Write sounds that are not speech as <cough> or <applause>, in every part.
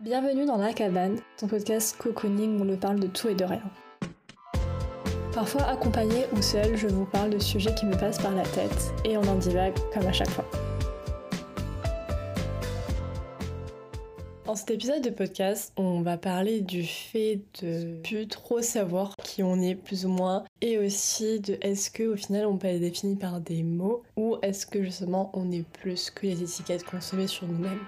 Bienvenue dans La Cabane, ton podcast cocooning où on ne parle de tout et de rien. Parfois accompagné ou seul, je vous parle de sujets qui me passent par la tête et on en divague comme à chaque fois. Dans cet épisode de podcast, on va parler du fait de plus trop savoir qui on est plus ou moins et aussi de est-ce que au final on peut être défini par des mots ou est-ce que justement on est plus que les étiquettes qu'on se met sur nous-mêmes.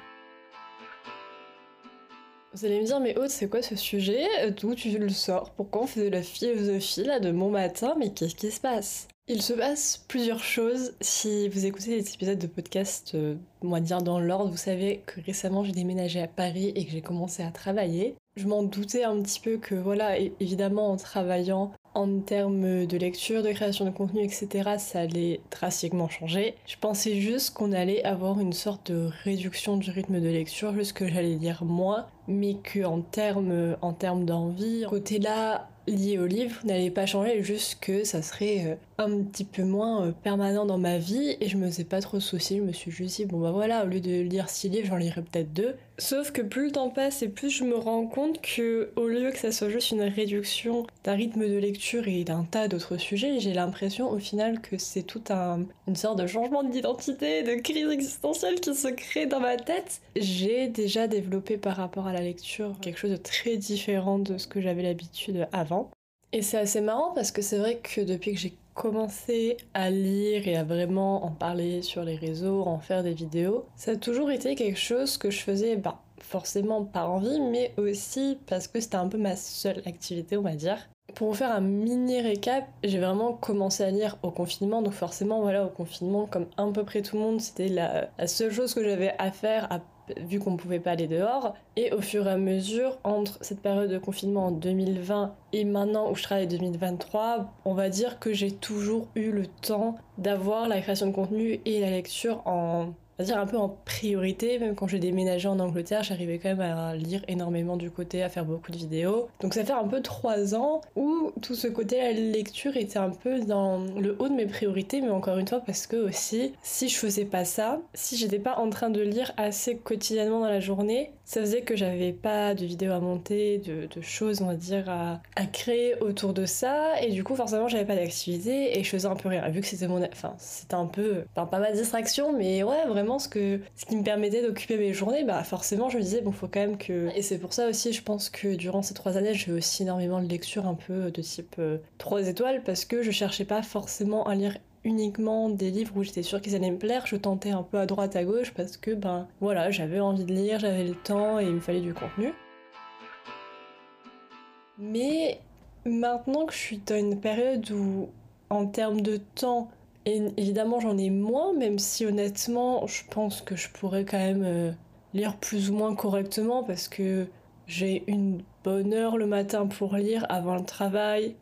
Vous allez me dire, mais Aude, c'est quoi ce sujet? D'où tu le sors? Pourquoi on fait de la philosophie là de mon matin? Mais qu'est-ce qui se passe? Il se passe plusieurs choses. Si vous écoutez les épisodes de podcast, euh, moi dire dans l'ordre, vous savez que récemment j'ai déménagé à Paris et que j'ai commencé à travailler. Je m'en doutais un petit peu que voilà, évidemment en travaillant en termes de lecture, de création de contenu, etc., ça allait drastiquement changer. Je pensais juste qu'on allait avoir une sorte de réduction du rythme de lecture, juste que j'allais lire moins, mais que en termes en termes d'envie, côté là lié au livre n'allait pas changer, juste que ça serait euh, un petit peu moins euh, permanent dans ma vie et je me faisais pas trop soucier, je me suis juste dit bon bah voilà, au lieu de lire six livres, j'en lirai peut-être deux. Sauf que plus le temps passe et plus je me rends compte que au lieu que ça soit juste une réduction d'un rythme de lecture et d'un tas d'autres sujets, j'ai l'impression au final que c'est tout un une sorte de changement d'identité, de crise existentielle qui se crée dans ma tête. J'ai déjà développé par rapport à la lecture quelque chose de très différent de ce que j'avais l'habitude avant. Et c'est assez marrant parce que c'est vrai que depuis que j'ai commencé à lire et à vraiment en parler sur les réseaux, en faire des vidéos, ça a toujours été quelque chose que je faisais bah, forcément par envie, mais aussi parce que c'était un peu ma seule activité, on va dire. Pour vous faire un mini récap, j'ai vraiment commencé à lire au confinement, donc forcément, voilà, au confinement, comme à peu près tout le monde, c'était la, la seule chose que j'avais à faire à vu qu'on ne pouvait pas aller dehors. Et au fur et à mesure, entre cette période de confinement en 2020 et maintenant où je travaille 2023, on va dire que j'ai toujours eu le temps d'avoir la création de contenu et la lecture en à dire un peu en priorité, même quand j'ai déménagé en Angleterre, j'arrivais quand même à lire énormément du côté, à faire beaucoup de vidéos. Donc ça fait un peu trois ans où tout ce côté la lecture était un peu dans le haut de mes priorités, mais encore une fois parce que aussi, si je faisais pas ça, si j'étais pas en train de lire assez quotidiennement dans la journée, ça faisait que j'avais pas de vidéos à monter, de, choses on va dire à, à, créer autour de ça, et du coup forcément j'avais pas d'activité et je faisais un peu rien. Vu que c'était mon, enfin c'était un peu, enfin, pas ma distraction, mais ouais vraiment ce, que, ce qui me permettait d'occuper mes journées, bah forcément je me disais bon faut quand même que... Et c'est pour ça aussi je pense que durant ces trois années j'ai aussi énormément de lectures un peu de type 3 euh, étoiles parce que je cherchais pas forcément à lire uniquement des livres où j'étais sûre qu'ils allaient me plaire, je tentais un peu à droite à gauche parce que ben voilà j'avais envie de lire, j'avais le temps et il me fallait du contenu. Mais maintenant que je suis dans une période où en termes de temps et évidemment, j'en ai moins, même si honnêtement, je pense que je pourrais quand même euh, lire plus ou moins correctement parce que j'ai une bonne heure le matin pour lire avant le travail.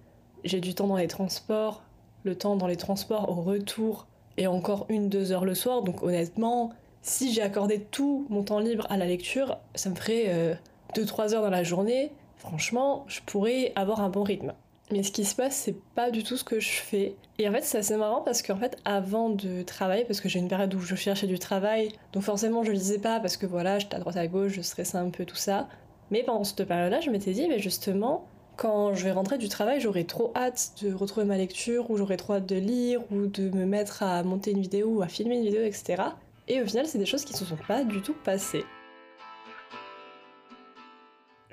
J'ai du temps dans les transports, le temps dans les transports au retour et encore une, deux heures le soir. Donc honnêtement, si j'ai accordé tout mon temps libre à la lecture, ça me ferait 2-3 euh, heures dans la journée. Franchement, je pourrais avoir un bon rythme. Mais ce qui se passe, c'est pas du tout ce que je fais. Et en fait, c'est assez marrant parce qu'en fait, avant de travailler, parce que j'ai une période où je cherchais du travail, donc forcément je lisais pas parce que voilà, j'étais à droite à gauche, je stressais un peu tout ça. Mais pendant cette période-là, je m'étais dit, mais justement, quand je vais rentrer du travail, j'aurai trop hâte de retrouver ma lecture, ou j'aurai trop hâte de lire, ou de me mettre à monter une vidéo, ou à filmer une vidéo, etc. Et au final, c'est des choses qui se sont pas du tout passées.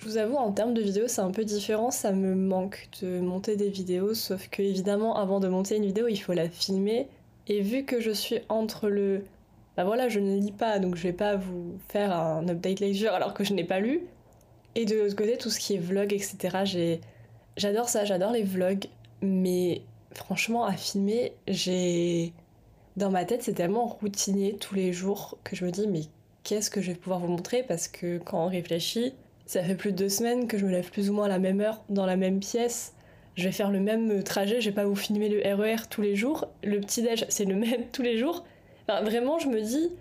Je vous avoue, en termes de vidéos, c'est un peu différent. Ça me manque de monter des vidéos, sauf que évidemment, avant de monter une vidéo, il faut la filmer. Et vu que je suis entre le. Bah voilà, je ne lis pas, donc je vais pas vous faire un update lecture alors que je n'ai pas lu. Et de l'autre côté, tout ce qui est vlog, etc.. J'adore ça, j'adore les vlogs, mais franchement, à filmer, j'ai. Dans ma tête, c'est tellement routinier tous les jours que je me dis, mais qu'est-ce que je vais pouvoir vous montrer? Parce que quand on réfléchit, ça fait plus de deux semaines que je me lève plus ou moins à la même heure, dans la même pièce. Je vais faire le même trajet, je vais pas vous filmer le RER e tous les jours. Le petit-déj, c'est le <laughs> même tous les jours. Enfin, vraiment, je me dis,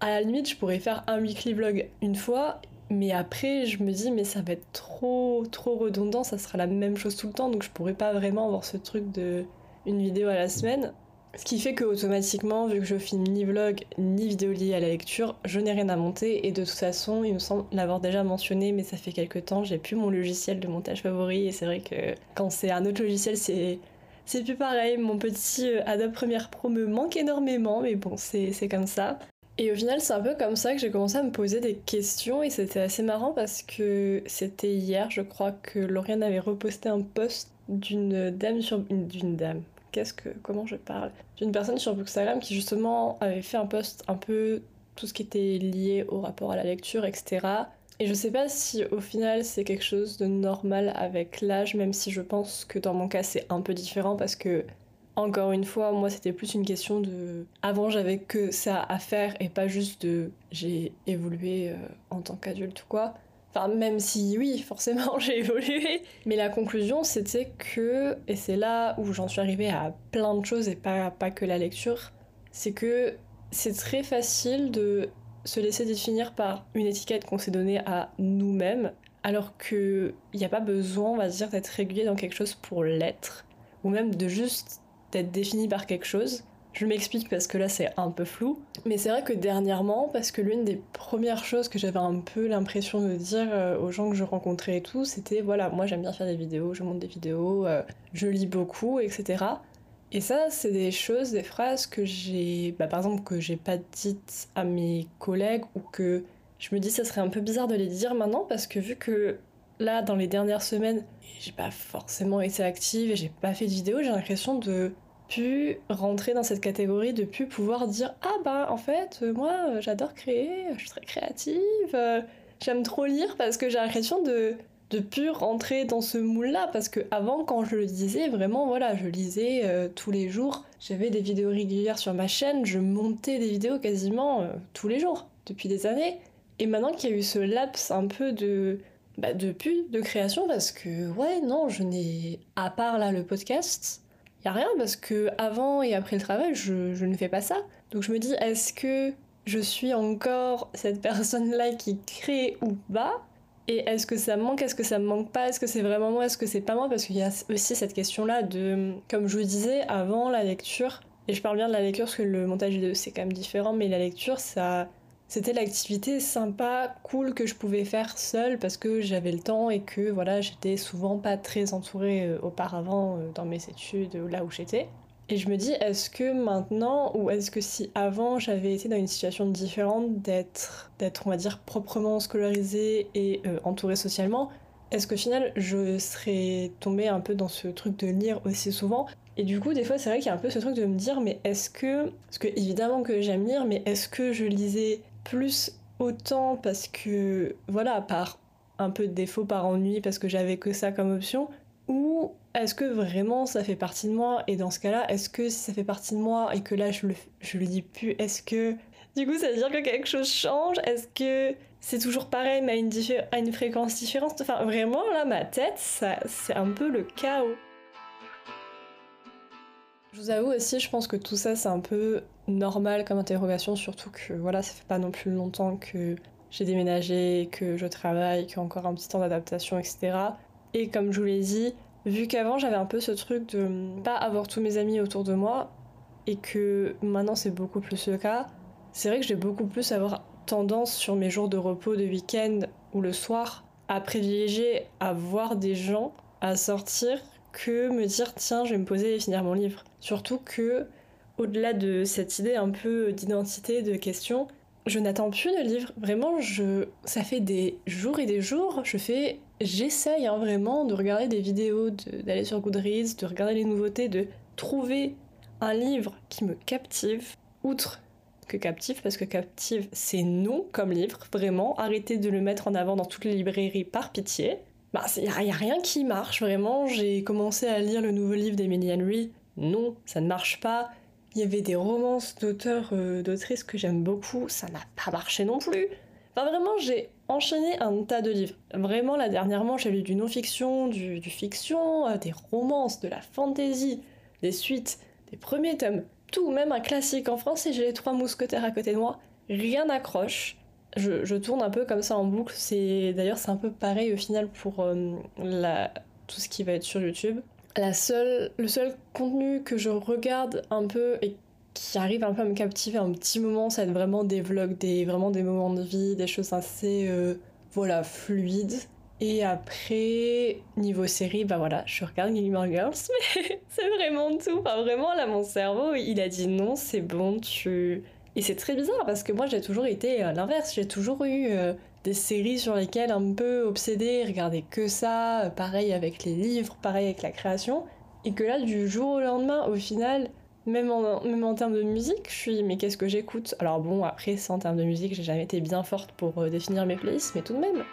à la limite, je pourrais faire un weekly vlog une fois, mais après, je me dis, mais ça va être trop, trop redondant, ça sera la même chose tout le temps, donc je pourrais pas vraiment avoir ce truc de une vidéo à la semaine. Ce qui fait que automatiquement, vu que je filme ni vlog ni vidéo liée à la lecture, je n'ai rien à monter et de toute façon, il me semble l'avoir déjà mentionné, mais ça fait quelques temps, j'ai plus mon logiciel de montage favori et c'est vrai que quand c'est un autre logiciel, c'est c'est plus pareil. Mon petit euh, Adobe Premiere Pro me manque énormément, mais bon, c'est comme ça. Et au final, c'est un peu comme ça que j'ai commencé à me poser des questions et c'était assez marrant parce que c'était hier, je crois que Lauriane avait reposté un post d'une dame sur d'une dame comment je parle D'une personne sur Instagram qui justement avait fait un post un peu tout ce qui était lié au rapport à la lecture, etc. Et je sais pas si au final c'est quelque chose de normal avec l'âge, même si je pense que dans mon cas c'est un peu différent parce que, encore une fois, moi c'était plus une question de. Avant j'avais que ça à faire et pas juste de. J'ai évolué euh, en tant qu'adulte ou quoi. Enfin, même si oui, forcément, <laughs> j'ai évolué. Mais la conclusion, c'était que, et c'est là où j'en suis arrivée à plein de choses et pas, pas que la lecture, c'est que c'est très facile de se laisser définir par une étiquette qu'on s'est donnée à nous-mêmes, alors qu'il n'y a pas besoin, on va dire, d'être régulier dans quelque chose pour l'être, ou même de juste d'être défini par quelque chose. Je m'explique parce que là c'est un peu flou. Mais c'est vrai que dernièrement, parce que l'une des premières choses que j'avais un peu l'impression de dire euh, aux gens que je rencontrais et tout, c'était voilà, moi j'aime bien faire des vidéos, je monte des vidéos, euh, je lis beaucoup, etc. Et ça, c'est des choses, des phrases que j'ai, bah, par exemple, que j'ai pas dites à mes collègues ou que je me dis ça serait un peu bizarre de les dire maintenant parce que vu que là, dans les dernières semaines, j'ai pas forcément été active et j'ai pas fait de vidéo, j'ai l'impression de pu rentrer dans cette catégorie, de pu pouvoir dire ah bah en fait euh, moi euh, j'adore créer, je suis très créative, euh, j'aime trop lire parce que j'ai l'impression de de pu rentrer dans ce moule là parce que avant quand je le disais vraiment voilà je lisais tous les jours. J'avais des vidéos régulières sur ma chaîne je montais des vidéos quasiment tous les jours depuis des années. Et maintenant qu'il y a eu ce laps un peu de bah, de pu de création parce que ouais non je n'ai à part là le podcast y a rien parce que avant et après le travail, je, je ne fais pas ça. Donc je me dis, est-ce que je suis encore cette personne-là qui crée ou pas? Et est-ce que ça me manque? Est-ce que ça me manque pas? Est-ce que c'est vraiment moi? Est-ce que c'est pas moi? Parce qu'il y a aussi cette question-là de, comme je vous disais, avant la lecture, et je parle bien de la lecture parce que le montage vidéo c'est quand même différent, mais la lecture ça c'était l'activité sympa, cool que je pouvais faire seule parce que j'avais le temps et que voilà, j'étais souvent pas très entourée euh, auparavant euh, dans mes études là où j'étais. Et je me dis, est-ce que maintenant, ou est-ce que si avant j'avais été dans une situation différente d'être, d'être on va dire, proprement scolarisée et euh, entourée socialement, est-ce qu'au final je serais tombée un peu dans ce truc de lire aussi souvent? Et du coup, des fois, c'est vrai qu'il y a un peu ce truc de me dire, mais est-ce que. Parce que évidemment que j'aime lire, mais est-ce que je lisais plus autant parce que, voilà, par un peu de défaut, par ennui, parce que j'avais que ça comme option, ou est-ce que vraiment ça fait partie de moi Et dans ce cas-là, est-ce que si ça fait partie de moi et que là je le, je dis plus, est-ce que du coup ça veut dire que quelque chose change? Est-ce que c'est toujours pareil mais à une, à une fréquence différente? Enfin vraiment là ma tête, c'est un peu le chaos. Je vous avoue aussi, je pense que tout ça c'est un peu normal comme interrogation, surtout que voilà, ça fait pas non plus longtemps que j'ai déménagé, que je travaille, qu'il y a encore un petit temps d'adaptation, etc. Et comme je vous l'ai dit, vu qu'avant j'avais un peu ce truc de pas avoir tous mes amis autour de moi, et que maintenant c'est beaucoup plus le cas, c'est vrai que j'ai beaucoup plus avoir tendance sur mes jours de repos de week-end ou le soir à privilégier à voir des gens, à sortir, que me dire tiens je vais me poser et finir mon livre. Surtout que au-delà de cette idée un peu d'identité, de question, je n'attends plus de livre. Vraiment, je, ça fait des jours et des jours. Je fais, j'essaye hein, vraiment de regarder des vidéos, d'aller sur Goodreads, de regarder les nouveautés, de trouver un livre qui me captive. Outre que captive, parce que captive, c'est non comme livre, vraiment. Arrêtez de le mettre en avant dans toutes les librairies par pitié. Bah, il n'y a, rien qui marche, vraiment. J'ai commencé à lire le nouveau livre d'Emily Henry. Non, ça ne marche pas. Il y avait des romances d'auteurs, euh, d'autrices que j'aime beaucoup, ça n'a pas marché non plus. Enfin vraiment, j'ai enchaîné un tas de livres. Vraiment, là dernièrement, j'ai lu du non-fiction, du, fiction, euh, des romances, de la fantasy, des suites, des premiers tomes, tout, même un classique en français, j'ai les trois mousquetaires à côté de moi. Rien n'accroche. Je, tourne un peu comme ça en boucle. C'est d'ailleurs c'est un peu pareil au final pour euh, la, tout ce qui va être sur YouTube. La seule, le seul contenu que je regarde un peu et qui arrive un peu à me captiver un petit moment, ça va être vraiment des vlogs, des, vraiment des moments de vie, des choses assez euh, voilà, fluides. Et après, niveau série, bah voilà, je regarde Gilmore Girls, <laughs> mais c'est vraiment tout. Enfin, vraiment, là, mon cerveau, il a dit non, c'est bon, tu. Et c'est très bizarre parce que moi, j'ai toujours été à l'inverse. J'ai toujours eu euh, des séries sur lesquelles un peu obsédée, regarder que ça. pareil avec les livres, pareil avec la création. Et que là, du jour au lendemain, au final, même en, même en termes de musique, je suis mais qu'est-ce que j'écoute? Alors bon, après, ça en termes de musique, j'ai jamais été bien forte pour euh, définir mes playlists, mais tout de même.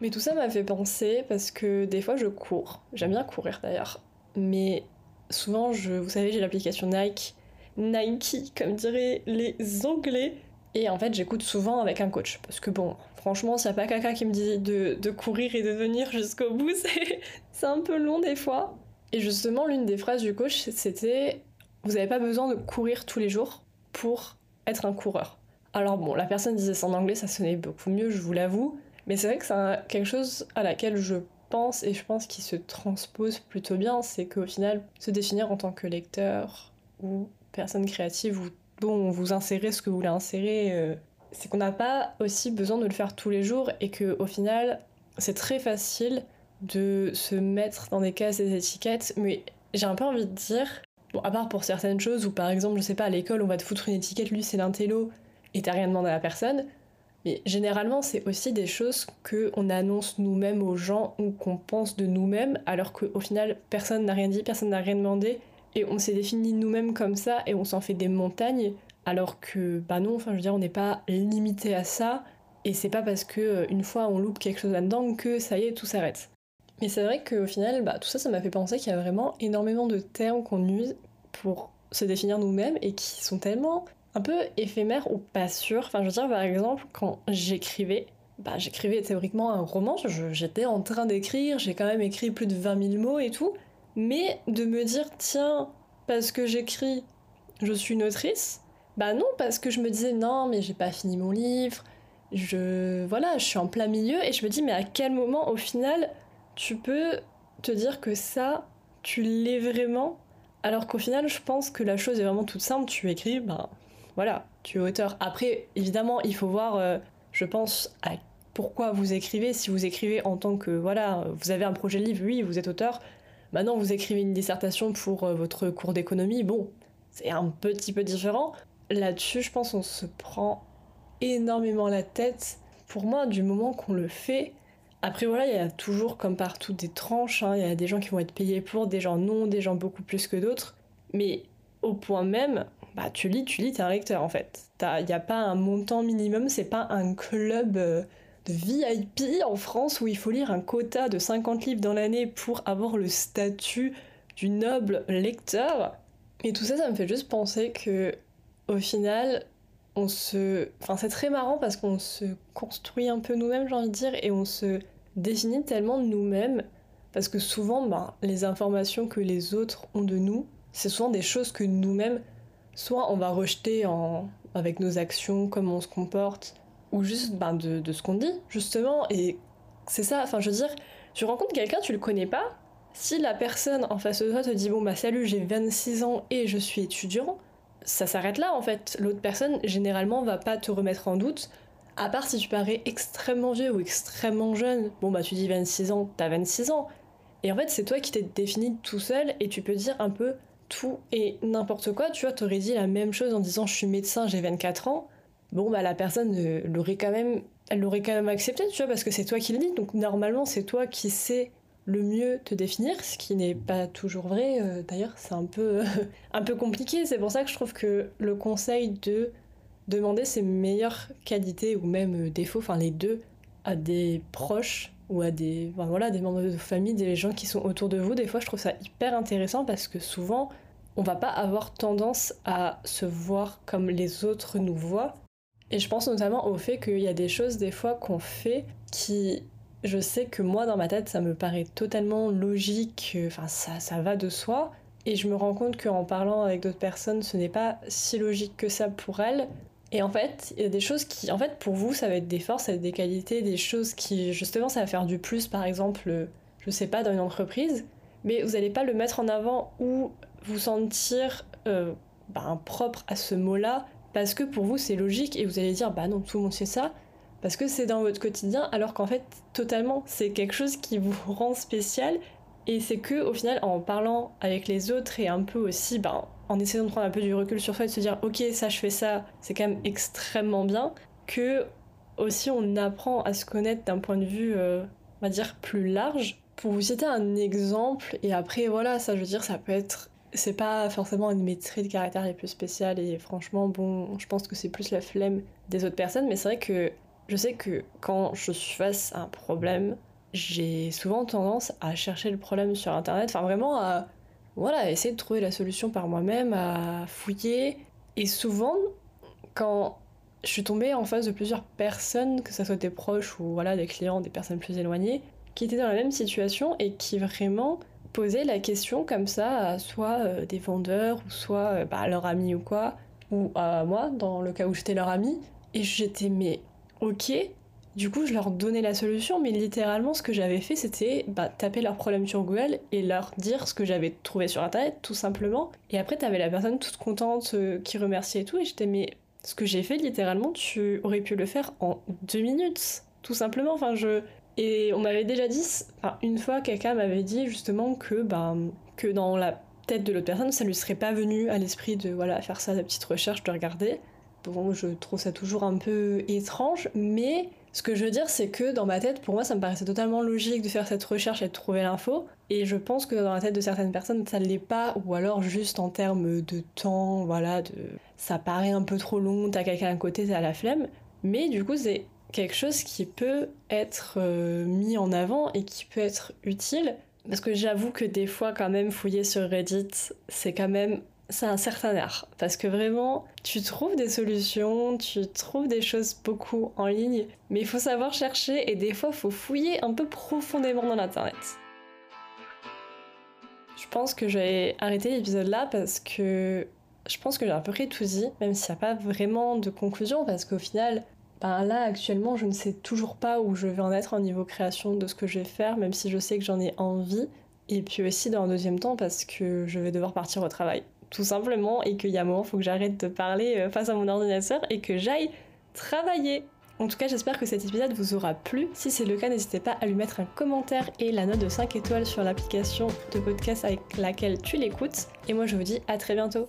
Mais tout ça m'a fait penser parce que des fois je cours. J'aime bien courir d'ailleurs. Mais souvent, je, vous savez, j'ai l'application Nike. Nike, comme diraient les Anglais. Et en fait, j'écoute souvent avec un coach. Parce que bon, franchement, s'il n'y a pas quelqu'un qui me dit de, courir et de venir jusqu'au bout, <laughs> c'est un peu long des fois. Et justement, l'une des phrases du coach, c'était Vous n'avez pas besoin de courir tous les jours pour être un coureur. Alors bon, la personne disait ça en anglais, ça sonnait beaucoup mieux, je vous l'avoue. Mais c'est vrai que c'est quelque chose à laquelle je pense et je pense qu'il se transpose plutôt bien, c'est qu'au final, se définir en tant que lecteur ou personne créative ou dont vous insérez ce que vous voulez insérer, euh, c'est qu'on n'a pas aussi besoin de le faire tous les jours et qu'au final, c'est très facile de se mettre dans des cases, des étiquettes, mais j'ai un peu envie de dire, bon, à part pour certaines choses où par exemple, je sais pas, à l'école, on va te foutre une étiquette, lui c'est l'intello, et t'as rien demandé à la personne, mais généralement, c'est aussi des choses qu'on annonce nous-mêmes aux gens ou qu'on pense de nous-mêmes, alors qu'au final, personne n'a rien dit, personne n'a rien demandé, et on s'est défini nous-mêmes comme ça, et on s'en fait des montagnes, alors que, bah non, enfin, je veux dire, on n'est pas limité à ça, et c'est pas parce que euh, une fois on loupe quelque chose là-dedans que ça y est, tout s'arrête. Mais c'est vrai qu'au final, bah, tout ça, ça m'a fait penser qu'il y a vraiment énormément de termes qu'on use pour se définir nous-mêmes et qui sont tellement un peu éphémère ou pas sûr. Enfin, je veux dire, par exemple, quand j'écrivais, bah, j'écrivais théoriquement un roman, j'étais en train d'écrire, j'ai quand même écrit plus de 20 000 mots et tout, mais de me dire, tiens, parce que j'écris, je suis une autrice, bah non, parce que je me disais, non, mais j'ai pas fini mon livre, je. Voilà, je suis en plein milieu, et je me dis, mais à quel moment, au final, tu peux te dire que ça, tu l'es vraiment? Alors qu'au final, je pense que la chose est vraiment toute simple. Tu écris, bah, voilà, tu es auteur. Après, évidemment, il faut voir, euh, je pense, à pourquoi vous écrivez. Si vous écrivez en tant que, voilà, vous avez un projet de livre, oui, vous êtes auteur. Maintenant, vous écrivez une dissertation pour euh, votre cours d'économie, bon, c'est un petit peu différent. Là-dessus, je pense on se prend énormément la tête. Pour moi, du moment qu'on le fait, après voilà, il y a toujours comme partout des tranches, hein. il y a des gens qui vont être payés pour, des gens non, des gens beaucoup plus que d'autres. Mais au point même, bah tu lis, tu lis, t'es un lecteur en fait. Il n'y a pas un montant minimum, c'est pas un club euh, VIP en France où il faut lire un quota de 50 livres dans l'année pour avoir le statut du noble lecteur. Et tout ça, ça me fait juste penser que au final, on se. Enfin, c'est très marrant parce qu'on se construit un peu nous-mêmes, j'ai envie de dire, et on se définit tellement nous-mêmes parce que souvent, bah, les informations que les autres ont de nous, c'est souvent des choses que nous-mêmes soit on va rejeter en, avec nos actions, comment on se comporte, ou juste ben, de, de ce qu'on dit, justement. Et c'est ça, enfin je veux dire, tu rencontres quelqu'un, tu le connais pas, si la personne en face de toi te dit bon bah salut, j'ai 26 ans et je suis étudiant, ça s'arrête là en fait. L'autre personne généralement va pas te remettre en doute, à part si tu parais extrêmement vieux ou extrêmement jeune. Bon bah tu dis 26 ans, t'as 26 ans. Et en fait c'est toi qui t'es défini tout seul et tu peux dire un peu tout et n'importe quoi. Tu vois, t'aurais dit la même chose en disant je suis médecin, j'ai 24 ans. Bon, bah la personne euh, l'aurait quand même, elle l'aurait quand même accepté, tu vois, parce que c'est toi qui le dis. Donc normalement, c'est toi qui sais le mieux te définir, ce qui n'est pas toujours vrai. Euh, d'ailleurs, c'est un peu, <laughs> un peu compliqué. C'est pour ça que je trouve que le conseil de demander ses meilleures qualités ou même euh, défauts, enfin les deux, à des proches ou à des, voilà, des membres de famille, des gens qui sont autour de vous, des fois je trouve ça hyper intéressant parce que souvent on va pas avoir tendance à se voir comme les autres nous voient. Et je pense notamment au fait qu'il y a des choses des fois qu'on fait qui, je sais que moi dans ma tête ça me paraît totalement logique, enfin ça, ça va de soi. Et je me rends compte qu'en parlant avec d'autres personnes, ce n'est pas si logique que ça pour elles. Et en fait, il y a des choses qui, en fait, pour vous, ça va être des forces, ça va être des qualités, des choses qui, justement, ça va faire du plus. Par exemple, je sais pas, dans une entreprise, mais vous n'allez pas le mettre en avant ou vous sentir euh, ben, propre à ce mot-là parce que pour vous c'est logique et vous allez dire bah non, tout le monde sait ça parce que c'est dans votre quotidien alors qu'en fait totalement c'est quelque chose qui vous rend spécial et c'est que au final en parlant avec les autres et un peu aussi ben, en essayant de prendre un peu du recul sur soi et de se dire ok ça je fais ça c'est quand même extrêmement bien que aussi on apprend à se connaître d'un point de vue euh, on va dire plus large. Pour vous citer un exemple et après voilà ça je veux dire ça peut être c'est pas forcément une maîtrise de caractère les plus spéciales et franchement bon je pense que c'est plus la flemme des autres personnes mais c'est vrai que je sais que quand je suis face à un problème j'ai souvent tendance à chercher le problème sur internet enfin vraiment à voilà essayer de trouver la solution par moi-même à fouiller. Et souvent quand je suis tombée en face de plusieurs personnes que ce soit des proches ou voilà des clients des personnes plus éloignées qui étaient dans la même situation et qui vraiment poser la question comme ça à soit euh, des vendeurs ou soit euh, bah, leur ami ou quoi, ou à moi dans le cas où j'étais leur ami. Et j'étais mais ok. Du coup, je leur donnais la solution, mais littéralement, ce que j'avais fait, c'était bah, taper leur problème sur Google et leur dire ce que j'avais trouvé sur Internet, tout simplement. Et après, t'avais la personne toute contente euh, qui remerciait et tout, et j'étais mais ce que j'ai fait, littéralement, tu aurais pu le faire en deux minutes, tout simplement. Enfin, je et on m'avait déjà dit, enfin, une fois, quelqu'un m'avait dit justement que, ben, que dans la tête de l'autre personne, ça lui serait pas venu à l'esprit de voilà, faire ça, la petite recherche, de regarder. Bon, je trouve ça toujours un peu étrange, mais ce que je veux dire, c'est que dans ma tête, pour moi, ça me paraissait totalement logique de faire cette recherche et de trouver l'info. Et je pense que dans la tête de certaines personnes, ça ne l'est pas, ou alors juste en termes de temps, voilà, de ça paraît un peu trop long, t'as quelqu'un à côté, t'as la flemme. Mais du coup, c'est quelque chose qui peut être euh, mis en avant et qui peut être utile. Parce que j'avoue que des fois, quand même, fouiller sur Reddit, c'est quand même. C'est un certain art. Parce que vraiment, tu trouves des solutions, tu trouves des choses beaucoup en ligne, mais il faut savoir chercher et des fois, il faut fouiller un peu profondément dans l'internet. Je pense que je vais arrêter l'épisode là parce que je pense que j'ai à peu près tout dit, même s'il n'y a pas vraiment de conclusion, parce qu'au final, ben là actuellement je ne sais toujours pas où je vais en être au niveau création de ce que je vais faire, même si je sais que j'en ai envie. Et puis aussi dans un deuxième temps parce que je vais devoir partir au travail. Tout simplement, et qu'il y a un moment, il faut que j'arrête de parler euh, face à mon ordinateur et que j'aille travailler. En tout cas, j'espère que cet épisode vous aura plu. Si c'est le cas, n'hésitez pas à lui mettre un commentaire et la note de 5 étoiles sur l'application de podcast avec laquelle tu l'écoutes. Et moi, je vous dis à très bientôt.